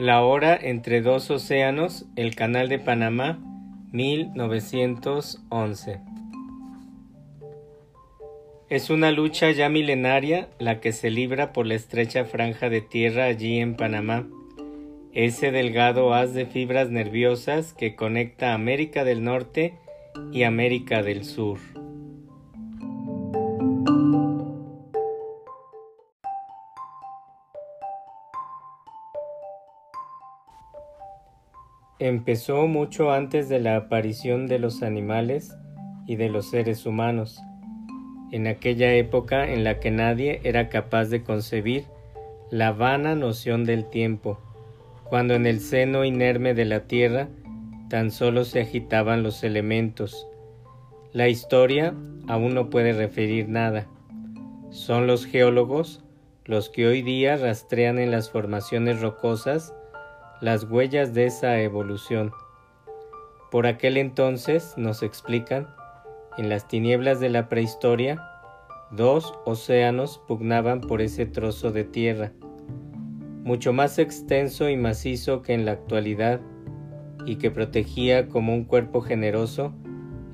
La hora entre dos océanos, el Canal de Panamá, 1911. Es una lucha ya milenaria la que se libra por la estrecha franja de tierra allí en Panamá, ese delgado haz de fibras nerviosas que conecta América del Norte y América del Sur. Empezó mucho antes de la aparición de los animales y de los seres humanos en aquella época en la que nadie era capaz de concebir la vana noción del tiempo, cuando en el seno inerme de la tierra tan solo se agitaban los elementos. La historia aún no puede referir nada. Son los geólogos los que hoy día rastrean en las formaciones rocosas las huellas de esa evolución. Por aquel entonces, nos explican, en las tinieblas de la prehistoria, dos océanos pugnaban por ese trozo de tierra, mucho más extenso y macizo que en la actualidad, y que protegía como un cuerpo generoso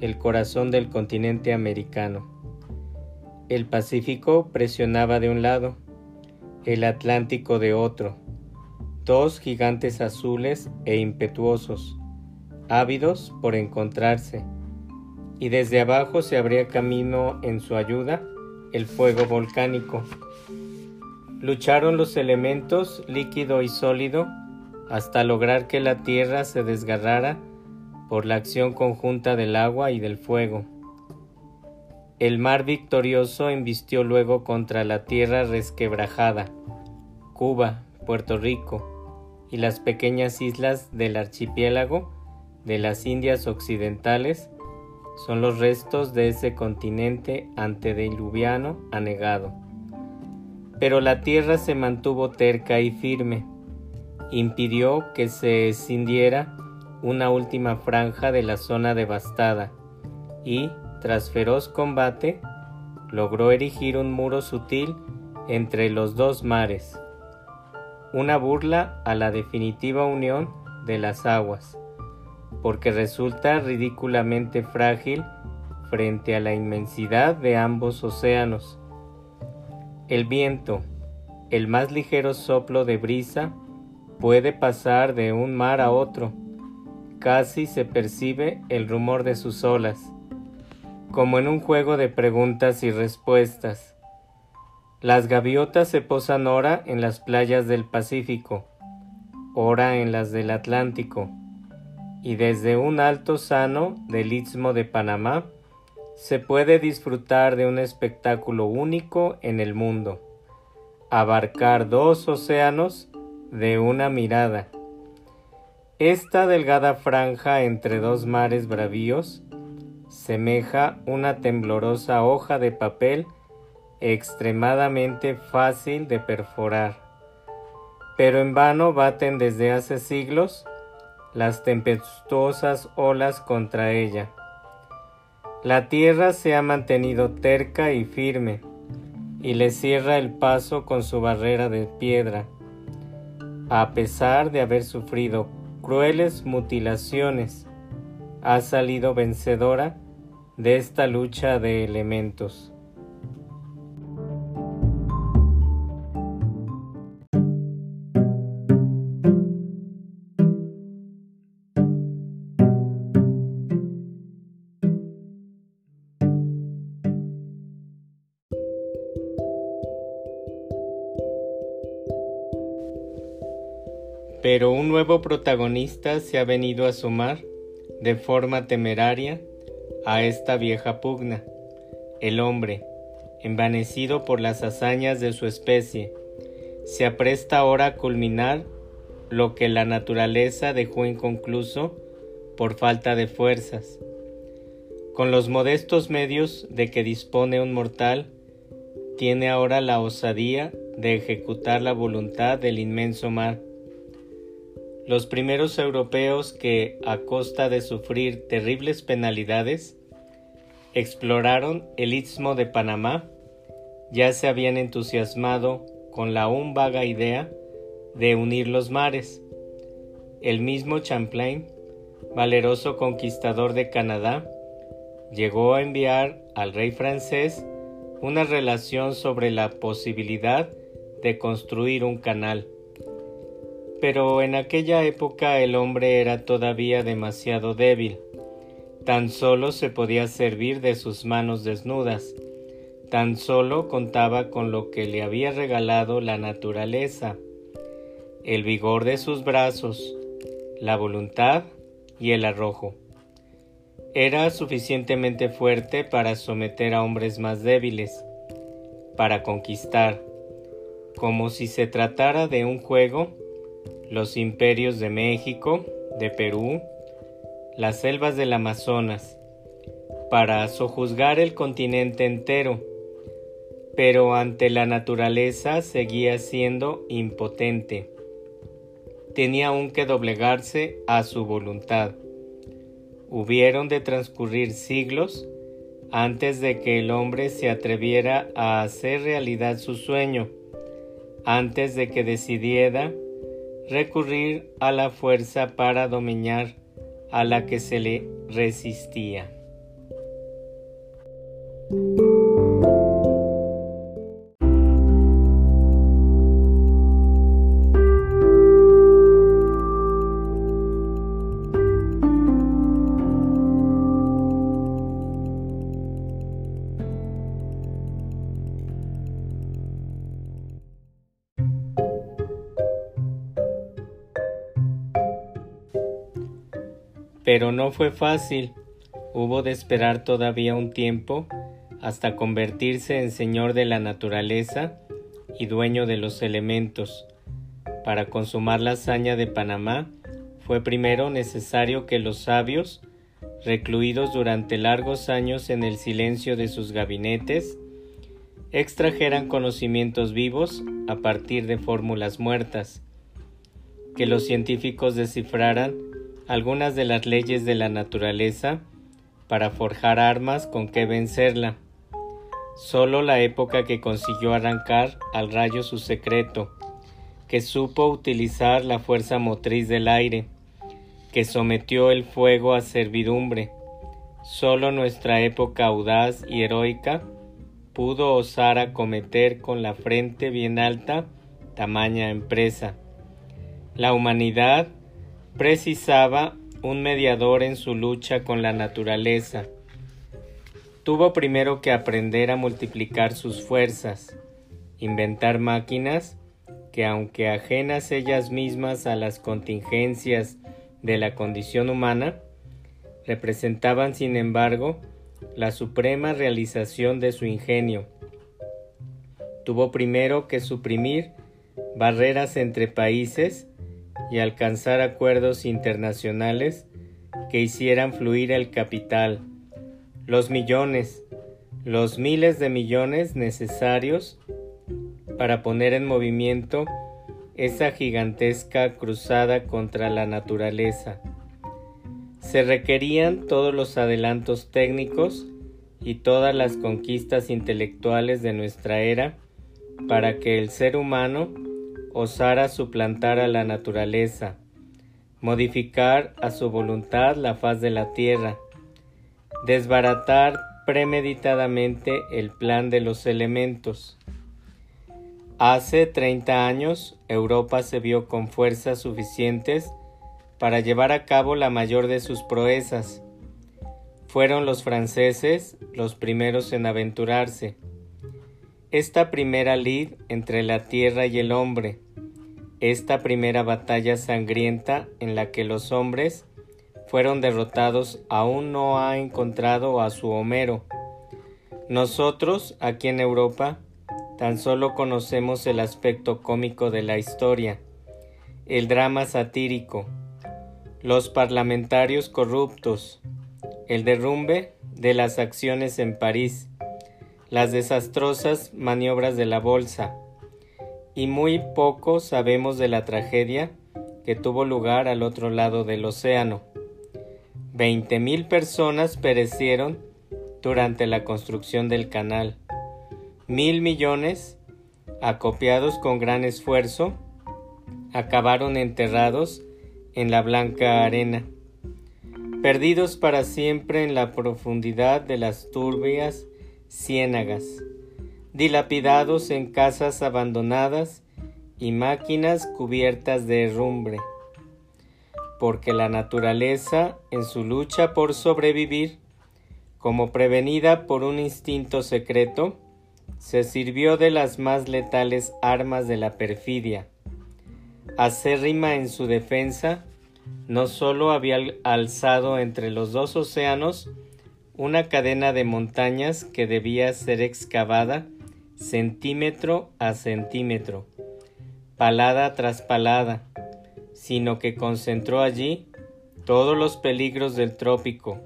el corazón del continente americano. El Pacífico presionaba de un lado, el Atlántico de otro, dos gigantes azules e impetuosos, ávidos por encontrarse, y desde abajo se abría camino en su ayuda el fuego volcánico. Lucharon los elementos líquido y sólido hasta lograr que la tierra se desgarrara por la acción conjunta del agua y del fuego. El mar victorioso embistió luego contra la tierra resquebrajada, Cuba, Puerto Rico y las pequeñas islas del archipiélago de las Indias Occidentales son los restos de ese continente antediluviano anegado. Pero la tierra se mantuvo terca y firme, impidió que se escindiera una última franja de la zona devastada y, tras feroz combate, logró erigir un muro sutil entre los dos mares, una burla a la definitiva unión de las aguas porque resulta ridículamente frágil frente a la inmensidad de ambos océanos. El viento, el más ligero soplo de brisa, puede pasar de un mar a otro. Casi se percibe el rumor de sus olas, como en un juego de preguntas y respuestas. Las gaviotas se posan ora en las playas del Pacífico, ora en las del Atlántico y desde un alto sano del Istmo de Panamá se puede disfrutar de un espectáculo único en el mundo, abarcar dos océanos de una mirada. Esta delgada franja entre dos mares bravíos semeja una temblorosa hoja de papel extremadamente fácil de perforar, pero en vano baten desde hace siglos las tempestuosas olas contra ella. La tierra se ha mantenido terca y firme, y le cierra el paso con su barrera de piedra, a pesar de haber sufrido crueles mutilaciones, ha salido vencedora de esta lucha de elementos. Nuevo protagonista se ha venido a sumar de forma temeraria a esta vieja pugna, el hombre, envanecido por las hazañas de su especie, se apresta ahora a culminar lo que la naturaleza dejó inconcluso por falta de fuerzas. Con los modestos medios de que dispone un mortal, tiene ahora la osadía de ejecutar la voluntad del inmenso mar, los primeros europeos que, a costa de sufrir terribles penalidades, exploraron el istmo de Panamá, ya se habían entusiasmado con la aún vaga idea de unir los mares, el mismo Champlain, valeroso conquistador de Canadá, llegó a enviar al rey francés una relación sobre la posibilidad de construir un canal. Pero en aquella época el hombre era todavía demasiado débil. Tan solo se podía servir de sus manos desnudas. Tan solo contaba con lo que le había regalado la naturaleza, el vigor de sus brazos, la voluntad y el arrojo. Era suficientemente fuerte para someter a hombres más débiles, para conquistar, como si se tratara de un juego, los imperios de México, de Perú, las selvas del Amazonas, para sojuzgar el continente entero, pero ante la naturaleza seguía siendo impotente. Tenía aún que doblegarse a su voluntad. Hubieron de transcurrir siglos antes de que el hombre se atreviera a hacer realidad su sueño, antes de que decidiera recurrir a la fuerza para dominar a la que se le resistía. Pero no fue fácil. Hubo de esperar todavía un tiempo hasta convertirse en señor de la naturaleza y dueño de los elementos. Para consumar la hazaña de Panamá fue primero necesario que los sabios, recluidos durante largos años en el silencio de sus gabinetes, extrajeran conocimientos vivos a partir de fórmulas muertas, que los científicos descifraran algunas de las leyes de la naturaleza para forjar armas con que vencerla. Solo la época que consiguió arrancar al rayo su secreto, que supo utilizar la fuerza motriz del aire, que sometió el fuego a servidumbre. Solo nuestra época audaz y heroica pudo osar acometer con la frente bien alta tamaña empresa. La humanidad precisaba un mediador en su lucha con la naturaleza. Tuvo primero que aprender a multiplicar sus fuerzas, inventar máquinas que aunque ajenas ellas mismas a las contingencias de la condición humana, representaban sin embargo la suprema realización de su ingenio. Tuvo primero que suprimir barreras entre países y alcanzar acuerdos internacionales que hicieran fluir el capital, los millones, los miles de millones necesarios para poner en movimiento esa gigantesca cruzada contra la naturaleza. Se requerían todos los adelantos técnicos y todas las conquistas intelectuales de nuestra era para que el ser humano osara suplantar a la naturaleza, modificar a su voluntad la faz de la tierra, desbaratar premeditadamente el plan de los elementos. Hace 30 años Europa se vio con fuerzas suficientes para llevar a cabo la mayor de sus proezas. Fueron los franceses los primeros en aventurarse. Esta primera lid entre la tierra y el hombre, esta primera batalla sangrienta en la que los hombres fueron derrotados aún no ha encontrado a su Homero. Nosotros, aquí en Europa, tan solo conocemos el aspecto cómico de la historia, el drama satírico, los parlamentarios corruptos, el derrumbe de las acciones en París, las desastrosas maniobras de la bolsa, y muy poco sabemos de la tragedia que tuvo lugar al otro lado del océano. Veinte mil personas perecieron durante la construcción del canal. Mil millones, acopiados con gran esfuerzo, acabaron enterrados en la blanca arena, perdidos para siempre en la profundidad de las turbias ciénagas, dilapidados en casas abandonadas y máquinas cubiertas de herrumbre, porque la naturaleza, en su lucha por sobrevivir, como prevenida por un instinto secreto, se sirvió de las más letales armas de la perfidia. Acérrima en su defensa, no sólo había alzado entre los dos océanos una cadena de montañas que debía ser excavada centímetro a centímetro, palada tras palada, sino que concentró allí todos los peligros del trópico,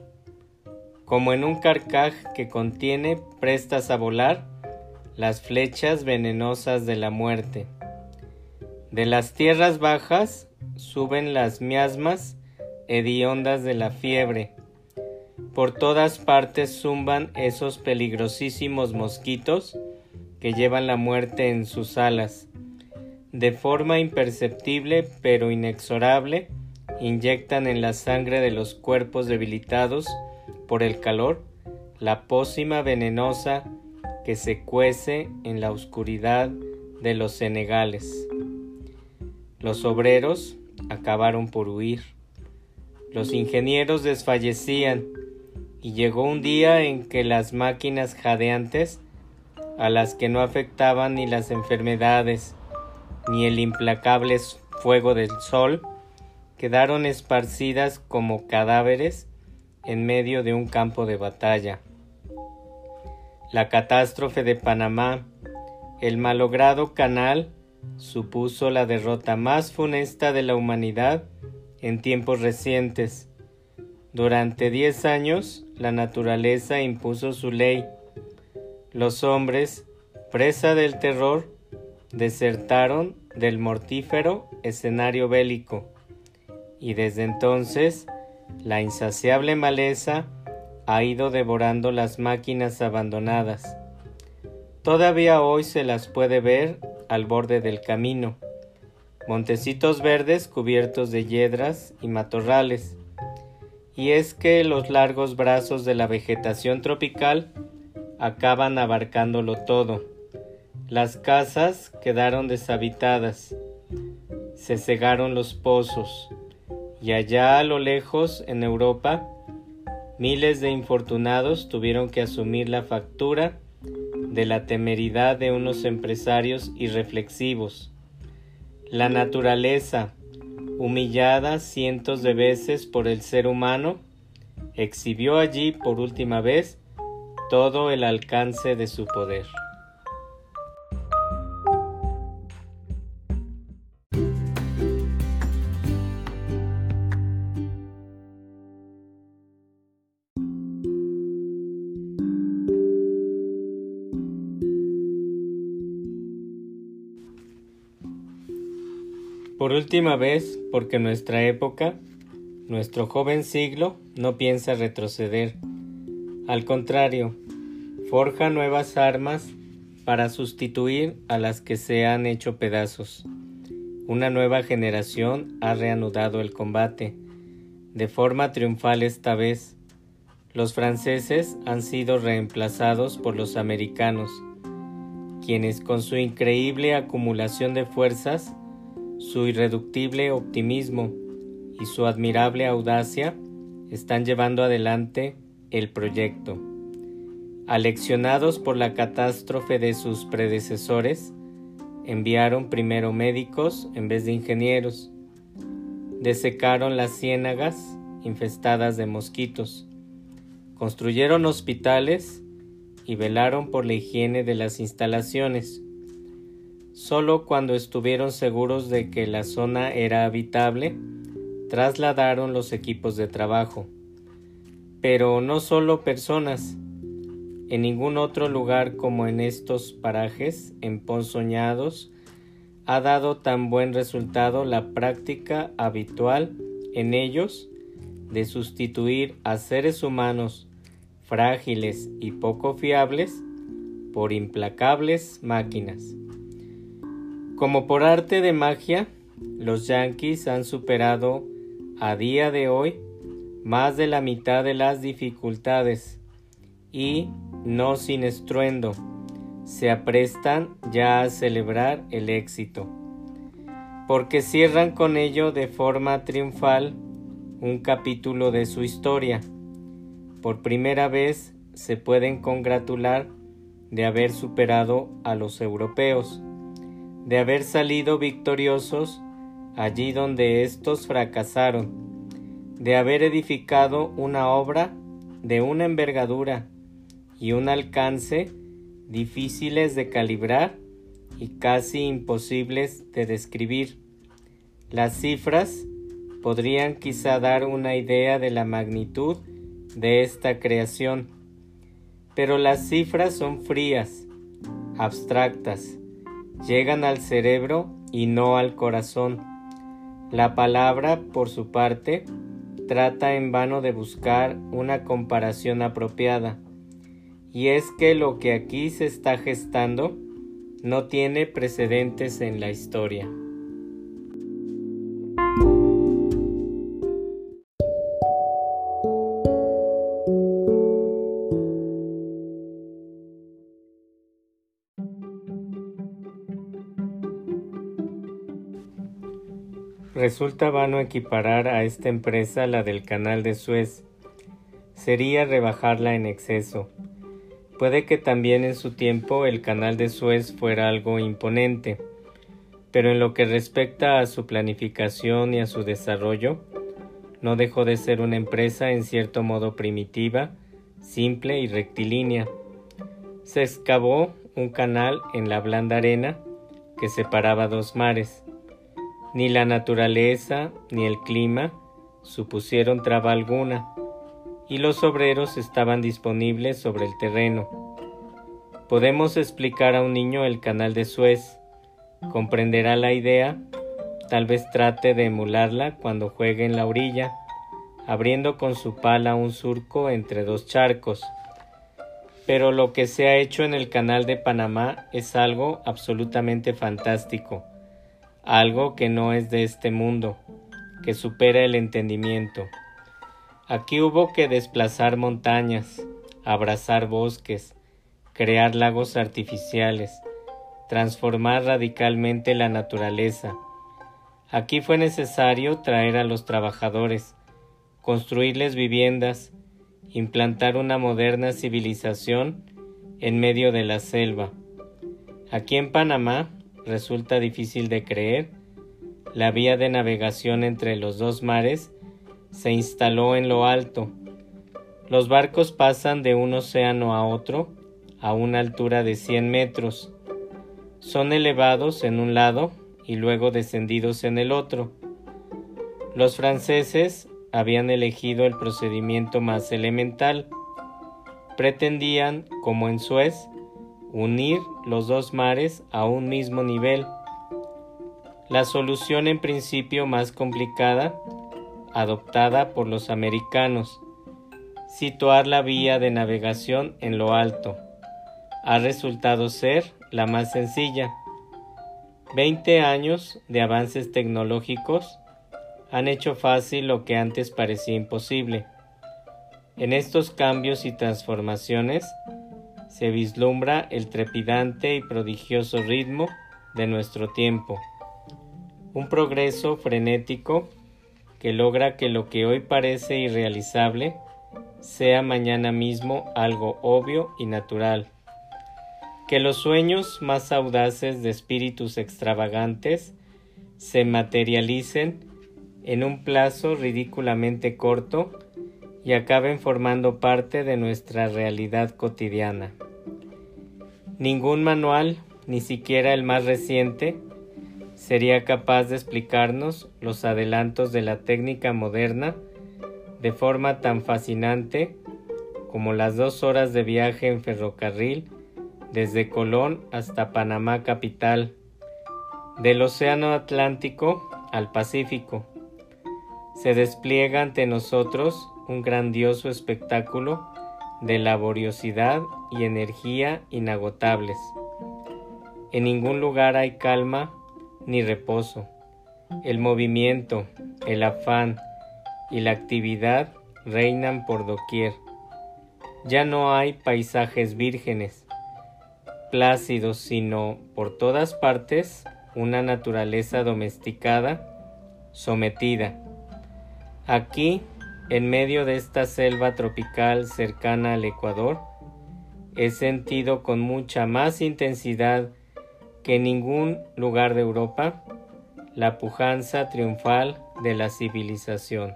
como en un carcaj que contiene prestas a volar las flechas venenosas de la muerte. De las tierras bajas suben las miasmas hediondas de la fiebre. Por todas partes zumban esos peligrosísimos mosquitos que llevan la muerte en sus alas. De forma imperceptible pero inexorable, inyectan en la sangre de los cuerpos debilitados por el calor la pócima venenosa que se cuece en la oscuridad de los senegales. Los obreros acabaron por huir. Los ingenieros desfallecían y llegó un día en que las máquinas jadeantes, a las que no afectaban ni las enfermedades ni el implacable fuego del sol, quedaron esparcidas como cadáveres en medio de un campo de batalla la catástrofe de Panamá, el malogrado canal, supuso la derrota más funesta de la humanidad en tiempos recientes. Durante diez años la naturaleza impuso su ley. Los hombres, presa del terror, desertaron del mortífero escenario bélico, y desde entonces la insaciable maleza ha ido devorando las máquinas abandonadas. Todavía hoy se las puede ver al borde del camino, montecitos verdes cubiertos de yedras y matorrales. Y es que los largos brazos de la vegetación tropical acaban abarcándolo todo. Las casas quedaron deshabitadas, se cegaron los pozos, y allá a lo lejos, en Europa, Miles de infortunados tuvieron que asumir la factura de la temeridad de unos empresarios irreflexivos. La naturaleza, humillada cientos de veces por el ser humano, exhibió allí por última vez todo el alcance de su poder. Por última vez, porque nuestra época, nuestro joven siglo, no piensa retroceder. Al contrario, forja nuevas armas para sustituir a las que se han hecho pedazos. Una nueva generación ha reanudado el combate, de forma triunfal esta vez. Los franceses han sido reemplazados por los americanos, quienes con su increíble acumulación de fuerzas su irreductible optimismo y su admirable audacia están llevando adelante el proyecto. Aleccionados por la catástrofe de sus predecesores, enviaron primero médicos en vez de ingenieros, desecaron las ciénagas infestadas de mosquitos, construyeron hospitales y velaron por la higiene de las instalaciones, Solo cuando estuvieron seguros de que la zona era habitable, trasladaron los equipos de trabajo. Pero no solo personas. En ningún otro lugar como en estos parajes emponzoñados ha dado tan buen resultado la práctica habitual en ellos de sustituir a seres humanos frágiles y poco fiables por implacables máquinas. Como por arte de magia, los Yankees han superado a día de hoy más de la mitad de las dificultades. Y, no sin estruendo, se aprestan ya a celebrar el éxito, porque cierran con ello de forma triunfal un capítulo de su historia. Por primera vez se pueden congratular de haber superado a los europeos, de haber salido victoriosos allí donde éstos fracasaron, de haber edificado una obra de una envergadura y un alcance difíciles de calibrar y casi imposibles de describir. Las cifras podrían quizá dar una idea de la magnitud de esta creación, pero las cifras son frías, abstractas, llegan al cerebro y no al corazón. La palabra, por su parte, trata en vano de buscar una comparación apropiada, y es que lo que aquí se está gestando no tiene precedentes en la historia. Resulta vano equiparar a esta empresa la del canal de Suez. Sería rebajarla en exceso. Puede que también en su tiempo el canal de Suez fuera algo imponente, pero en lo que respecta a su planificación y a su desarrollo, no dejó de ser una empresa en cierto modo primitiva, simple y rectilínea. Se excavó un canal en la blanda arena que separaba dos mares ni la naturaleza ni el clima supusieron traba alguna, y los obreros estaban disponibles sobre el terreno. Podemos explicar a un niño el canal de Suez, comprenderá la idea, tal vez trate de emularla cuando juegue en la orilla, abriendo con su pala un surco entre dos charcos. Pero lo que se ha hecho en el canal de Panamá es algo absolutamente fantástico algo que no es de este mundo, que supera el entendimiento. Aquí hubo que desplazar montañas, abrazar bosques, crear lagos artificiales, transformar radicalmente la naturaleza. Aquí fue necesario traer a los trabajadores, construirles viviendas, implantar una moderna civilización en medio de la selva. Aquí en Panamá resulta difícil de creer, la vía de navegación entre los dos mares se instaló en lo alto. Los barcos pasan de un océano a otro a una altura de 100 metros. Son elevados en un lado y luego descendidos en el otro. Los franceses habían elegido el procedimiento más elemental. Pretendían, como en Suez, unir los dos mares a un mismo nivel. La solución en principio más complicada, adoptada por los americanos, situar la vía de navegación en lo alto, ha resultado ser la más sencilla. Veinte años de avances tecnológicos han hecho fácil lo que antes parecía imposible. En estos cambios y transformaciones, se vislumbra el trepidante y prodigioso ritmo de nuestro tiempo, un progreso frenético que logra que lo que hoy parece irrealizable sea mañana mismo algo obvio y natural, que los sueños más audaces de espíritus extravagantes se materialicen en un plazo ridículamente corto y acaben formando parte de nuestra realidad cotidiana. Ningún manual, ni siquiera el más reciente, sería capaz de explicarnos los adelantos de la técnica moderna de forma tan fascinante como las dos horas de viaje en ferrocarril desde Colón hasta Panamá capital, del Océano Atlántico al Pacífico. Se despliega ante nosotros un grandioso espectáculo de laboriosidad y energía inagotables. En ningún lugar hay calma ni reposo. El movimiento, el afán, y la actividad reinan por doquier. Ya no hay paisajes vírgenes, plácidos, sino por todas partes una naturaleza domesticada, sometida. Aquí, en medio de esta selva tropical cercana al Ecuador, he sentido con mucha más intensidad que en ningún lugar de Europa la pujanza triunfal de la civilización.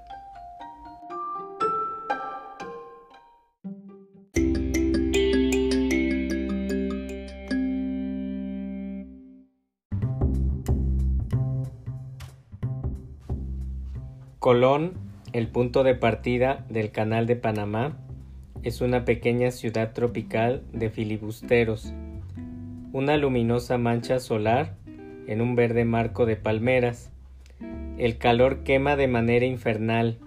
Colón, el punto de partida del Canal de Panamá, es una pequeña ciudad tropical de filibusteros, una luminosa mancha solar en un verde marco de palmeras. El calor quema de manera infernal.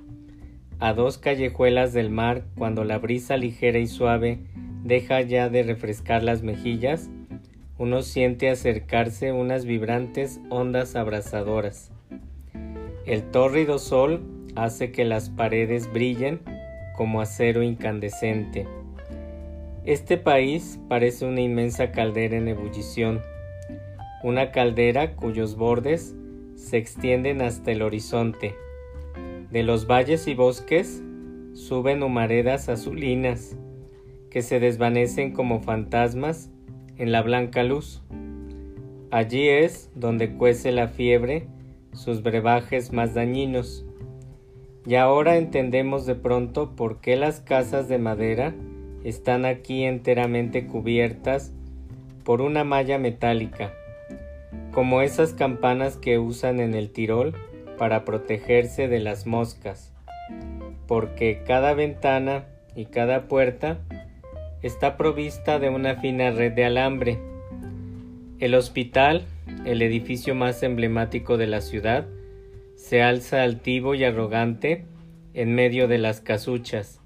A dos callejuelas del mar, cuando la brisa ligera y suave deja ya de refrescar las mejillas, uno siente acercarse unas vibrantes ondas abrasadoras. El tórrido sol hace que las paredes brillen como acero incandescente. Este país parece una inmensa caldera en ebullición, una caldera cuyos bordes se extienden hasta el horizonte. De los valles y bosques suben humaredas azulinas que se desvanecen como fantasmas en la blanca luz. Allí es donde cuece la fiebre sus brebajes más dañinos. Y ahora entendemos de pronto por qué las casas de madera están aquí enteramente cubiertas por una malla metálica, como esas campanas que usan en el Tirol para protegerse de las moscas, porque cada ventana y cada puerta está provista de una fina red de alambre. El hospital el edificio más emblemático de la ciudad, se alza altivo y arrogante en medio de las casuchas,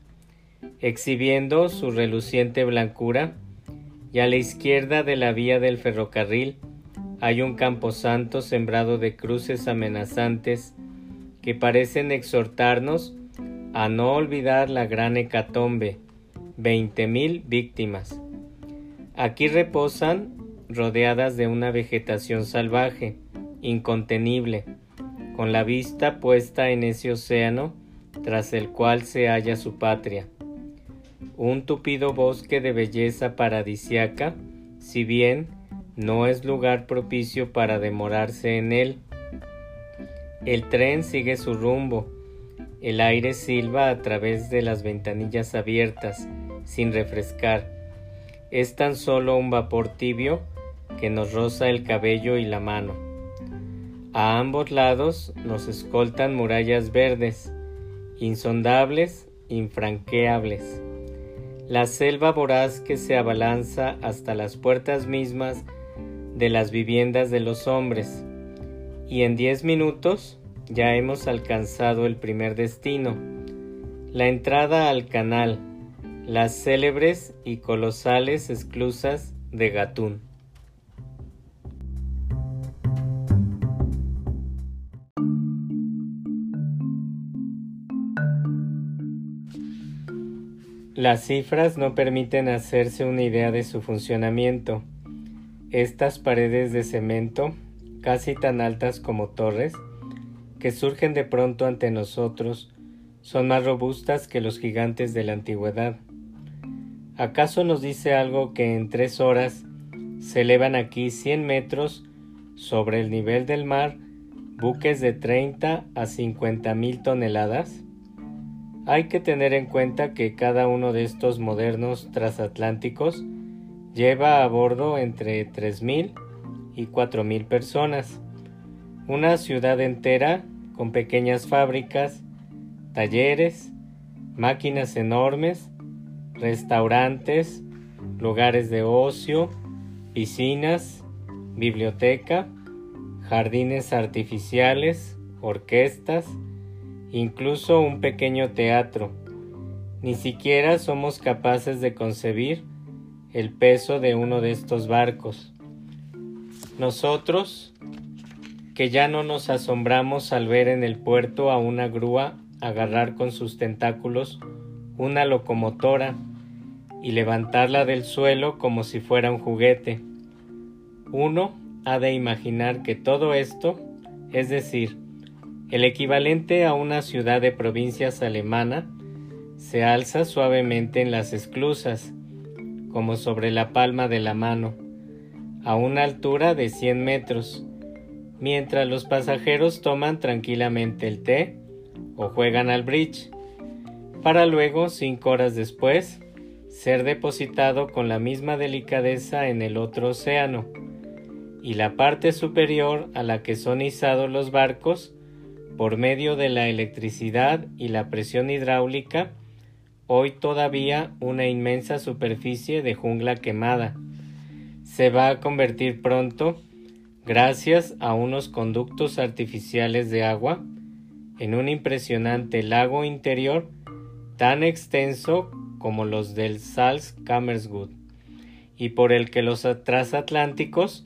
exhibiendo su reluciente blancura, y a la izquierda de la vía del ferrocarril hay un camposanto sembrado de cruces amenazantes que parecen exhortarnos a no olvidar la gran hecatombe, veinte mil víctimas. Aquí reposan rodeadas de una vegetación salvaje, incontenible, con la vista puesta en ese océano tras el cual se halla su patria. Un tupido bosque de belleza paradisiaca, si bien no es lugar propicio para demorarse en él. El tren sigue su rumbo, el aire silba a través de las ventanillas abiertas, sin refrescar. Es tan solo un vapor tibio que nos roza el cabello y la mano. A ambos lados nos escoltan murallas verdes, insondables, infranqueables. La selva voraz que se abalanza hasta las puertas mismas de las viviendas de los hombres. Y en diez minutos ya hemos alcanzado el primer destino, la entrada al canal, las célebres y colosales esclusas de Gatún. Las cifras no permiten hacerse una idea de su funcionamiento. Estas paredes de cemento, casi tan altas como torres, que surgen de pronto ante nosotros, son más robustas que los gigantes de la antigüedad. ¿Acaso nos dice algo que en tres horas se elevan aquí cien metros sobre el nivel del mar buques de 30 a 50 mil toneladas? Hay que tener en cuenta que cada uno de estos modernos transatlánticos lleva a bordo entre 3.000 y 4.000 personas. Una ciudad entera con pequeñas fábricas, talleres, máquinas enormes, restaurantes, lugares de ocio, piscinas, biblioteca, jardines artificiales, orquestas, incluso un pequeño teatro. Ni siquiera somos capaces de concebir el peso de uno de estos barcos. Nosotros, que ya no nos asombramos al ver en el puerto a una grúa agarrar con sus tentáculos una locomotora y levantarla del suelo como si fuera un juguete. Uno ha de imaginar que todo esto, es decir, el equivalente a una ciudad de provincias alemana, se alza suavemente en las esclusas, como sobre la palma de la mano, a una altura de 100 metros, mientras los pasajeros toman tranquilamente el té o juegan al bridge, para luego, cinco horas después, ser depositado con la misma delicadeza en el otro océano, y la parte superior a la que son izados los barcos, por medio de la electricidad y la presión hidráulica, hoy todavía una inmensa superficie de jungla quemada. Se va a convertir pronto, gracias a unos conductos artificiales de agua, en un impresionante lago interior tan extenso como los del Salzkammersgut y por el que los transatlánticos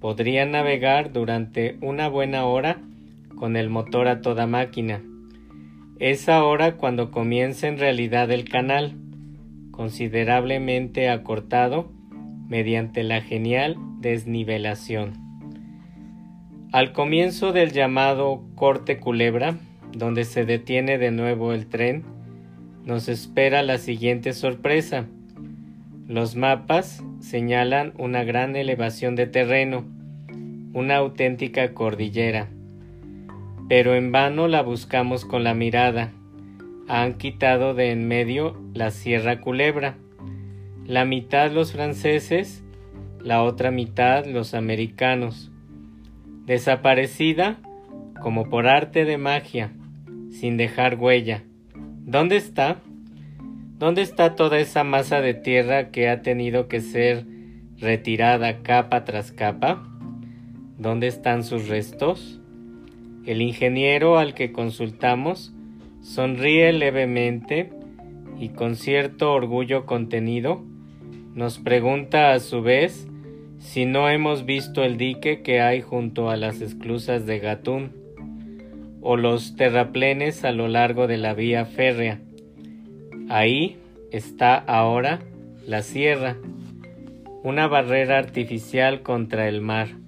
podrían navegar durante una buena hora con el motor a toda máquina. Es ahora cuando comienza en realidad el canal, considerablemente acortado mediante la genial desnivelación. Al comienzo del llamado corte culebra, donde se detiene de nuevo el tren, nos espera la siguiente sorpresa. Los mapas señalan una gran elevación de terreno, una auténtica cordillera pero en vano la buscamos con la mirada. Han quitado de en medio la Sierra Culebra, la mitad los franceses, la otra mitad los americanos. Desaparecida como por arte de magia, sin dejar huella. ¿Dónde está? ¿Dónde está toda esa masa de tierra que ha tenido que ser retirada capa tras capa? ¿Dónde están sus restos? El ingeniero al que consultamos sonríe levemente y con cierto orgullo contenido nos pregunta a su vez si no hemos visto el dique que hay junto a las esclusas de Gatún o los terraplenes a lo largo de la vía férrea. Ahí está ahora la sierra, una barrera artificial contra el mar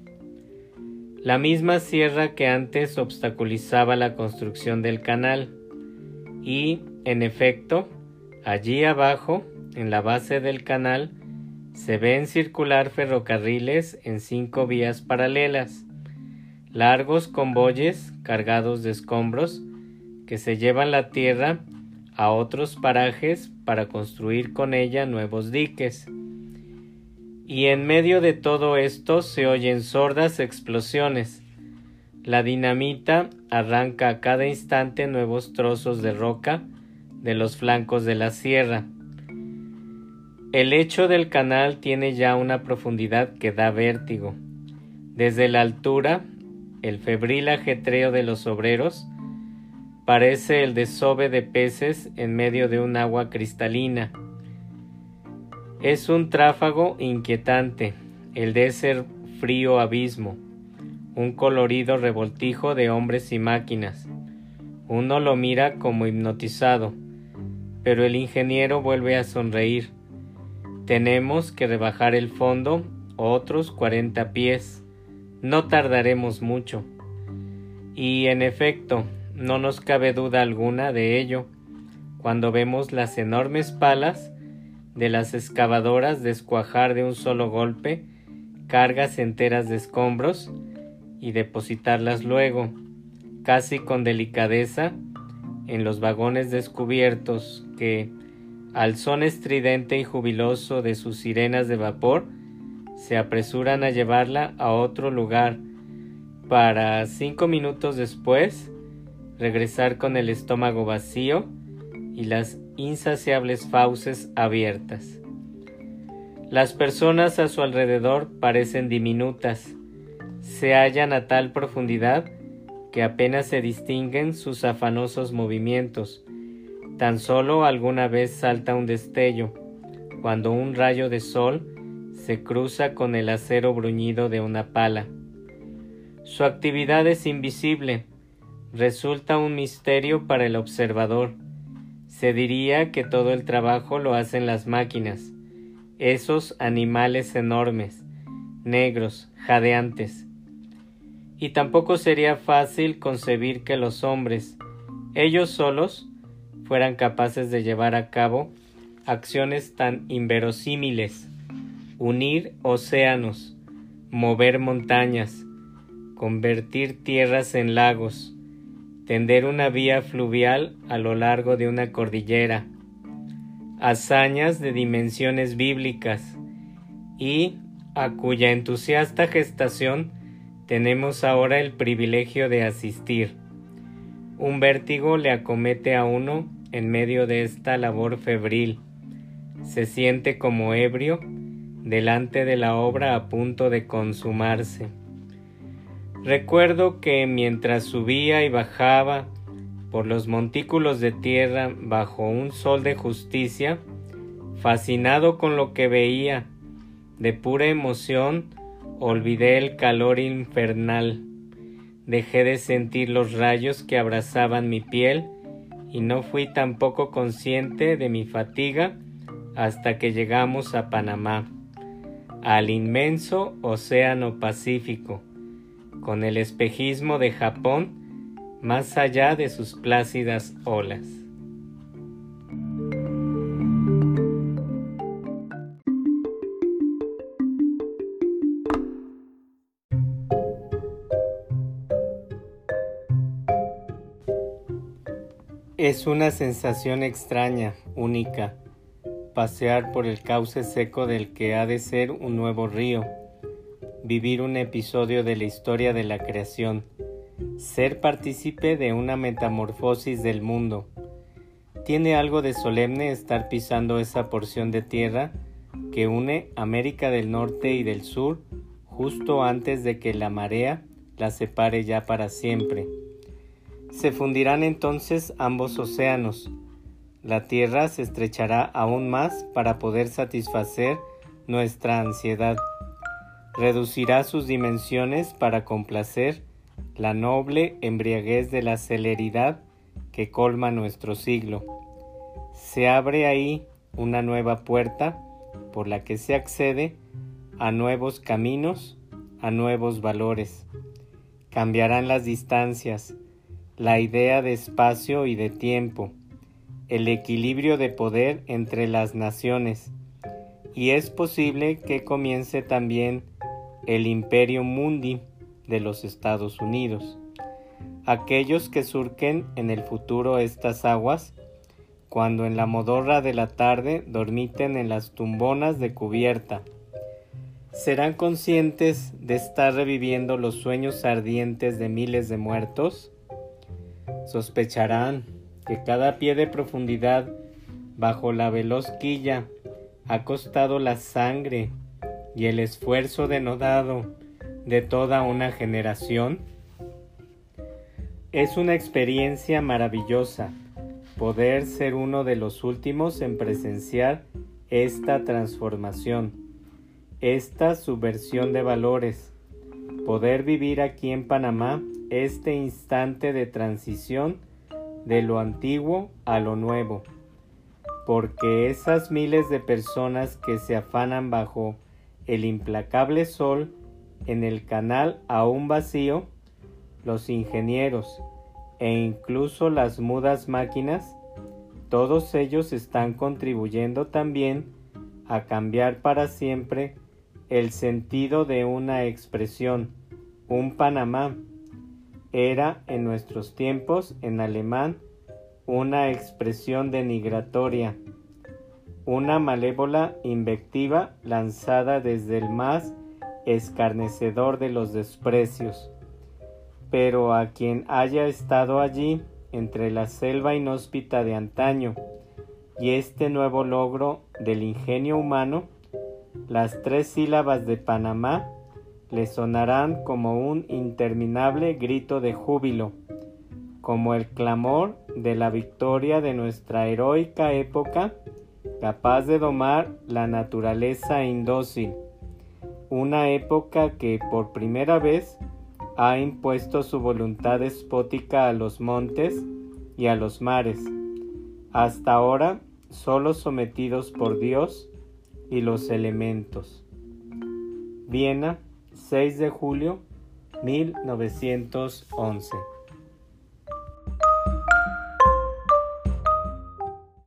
la misma sierra que antes obstaculizaba la construcción del canal. Y, en efecto, allí abajo, en la base del canal, se ven circular ferrocarriles en cinco vías paralelas, largos convoyes cargados de escombros que se llevan la tierra a otros parajes para construir con ella nuevos diques y en medio de todo esto se oyen sordas explosiones. La dinamita arranca a cada instante nuevos trozos de roca de los flancos de la sierra. El lecho del canal tiene ya una profundidad que da vértigo. Desde la altura, el febril ajetreo de los obreros parece el desove de peces en medio de un agua cristalina es un tráfago inquietante, el de ese frío abismo, un colorido revoltijo de hombres y máquinas. Uno lo mira como hipnotizado, pero el ingeniero vuelve a sonreír. Tenemos que rebajar el fondo otros cuarenta pies. No tardaremos mucho. Y en efecto, no nos cabe duda alguna de ello, cuando vemos las enormes palas de las excavadoras descuajar de un solo golpe cargas enteras de escombros y depositarlas luego, casi con delicadeza, en los vagones descubiertos que, al son estridente y jubiloso de sus sirenas de vapor, se apresuran a llevarla a otro lugar para cinco minutos después regresar con el estómago vacío y las insaciables fauces abiertas. Las personas a su alrededor parecen diminutas, se hallan a tal profundidad que apenas se distinguen sus afanosos movimientos. Tan solo alguna vez salta un destello, cuando un rayo de sol se cruza con el acero bruñido de una pala. Su actividad es invisible, resulta un misterio para el observador. Se diría que todo el trabajo lo hacen las máquinas, esos animales enormes, negros, jadeantes. Y tampoco sería fácil concebir que los hombres, ellos solos, fueran capaces de llevar a cabo acciones tan inverosímiles, unir océanos, mover montañas, convertir tierras en lagos, tender una vía fluvial a lo largo de una cordillera, hazañas de dimensiones bíblicas y a cuya entusiasta gestación tenemos ahora el privilegio de asistir. Un vértigo le acomete a uno en medio de esta labor febril. Se siente como ebrio delante de la obra a punto de consumarse. Recuerdo que mientras subía y bajaba por los montículos de tierra bajo un sol de justicia, fascinado con lo que veía, de pura emoción, olvidé el calor infernal, dejé de sentir los rayos que abrazaban mi piel y no fui tampoco consciente de mi fatiga hasta que llegamos a Panamá, al inmenso Océano Pacífico, con el espejismo de Japón más allá de sus plácidas olas. Es una sensación extraña, única, pasear por el cauce seco del que ha de ser un nuevo río, vivir un episodio de la historia de la creación, ser partícipe de una metamorfosis del mundo. Tiene algo de solemne estar pisando esa porción de tierra que une América del Norte y del Sur justo antes de que la marea la separe ya para siempre. Se fundirán entonces ambos océanos. La tierra se estrechará aún más para poder satisfacer nuestra ansiedad reducirá sus dimensiones para complacer la noble embriaguez de la celeridad que colma nuestro siglo. Se abre ahí una nueva puerta por la que se accede a nuevos caminos, a nuevos valores. Cambiarán las distancias, la idea de espacio y de tiempo, el equilibrio de poder entre las naciones, y es posible que comience también el imperio mundi de los Estados Unidos. Aquellos que surquen en el futuro estas aguas, cuando en la modorra de la tarde dormiten en las tumbonas de cubierta, ¿serán conscientes de estar reviviendo los sueños ardientes de miles de muertos? Sospecharán que cada pie de profundidad bajo la veloz quilla ha costado la sangre y el esfuerzo denodado de toda una generación? Es una experiencia maravillosa poder ser uno de los últimos en presenciar esta transformación, esta subversión de valores, poder vivir aquí en Panamá este instante de transición de lo antiguo a lo nuevo, porque esas miles de personas que se afanan bajo el implacable sol en el canal aún vacío, los ingenieros e incluso las mudas máquinas, todos ellos están contribuyendo también a cambiar para siempre el sentido de una expresión, un Panamá. Era en nuestros tiempos en alemán una expresión denigratoria una malévola invectiva lanzada desde el más escarnecedor de los desprecios. Pero a quien haya estado allí entre la selva inhóspita de antaño y este nuevo logro del ingenio humano, las tres sílabas de Panamá le sonarán como un interminable grito de júbilo, como el clamor de la victoria de nuestra heroica época capaz de domar la naturaleza indócil, una época que por primera vez ha impuesto su voluntad despótica a los montes y a los mares, hasta ahora solo sometidos por Dios y los elementos. Viena, 6 de julio 1911